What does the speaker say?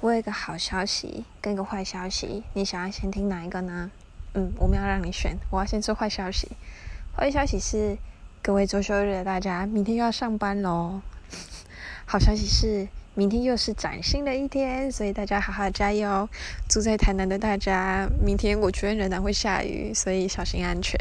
我有一个好消息跟一个坏消息，你想要先听哪一个呢？嗯，我们要让你选，我要先说坏消息。坏消息是，各位周休日的大家，明天又要上班喽。好消息是，明天又是崭新的一天，所以大家好好加油。住在台南的大家，明天我觉得仍然会下雨，所以小心安全。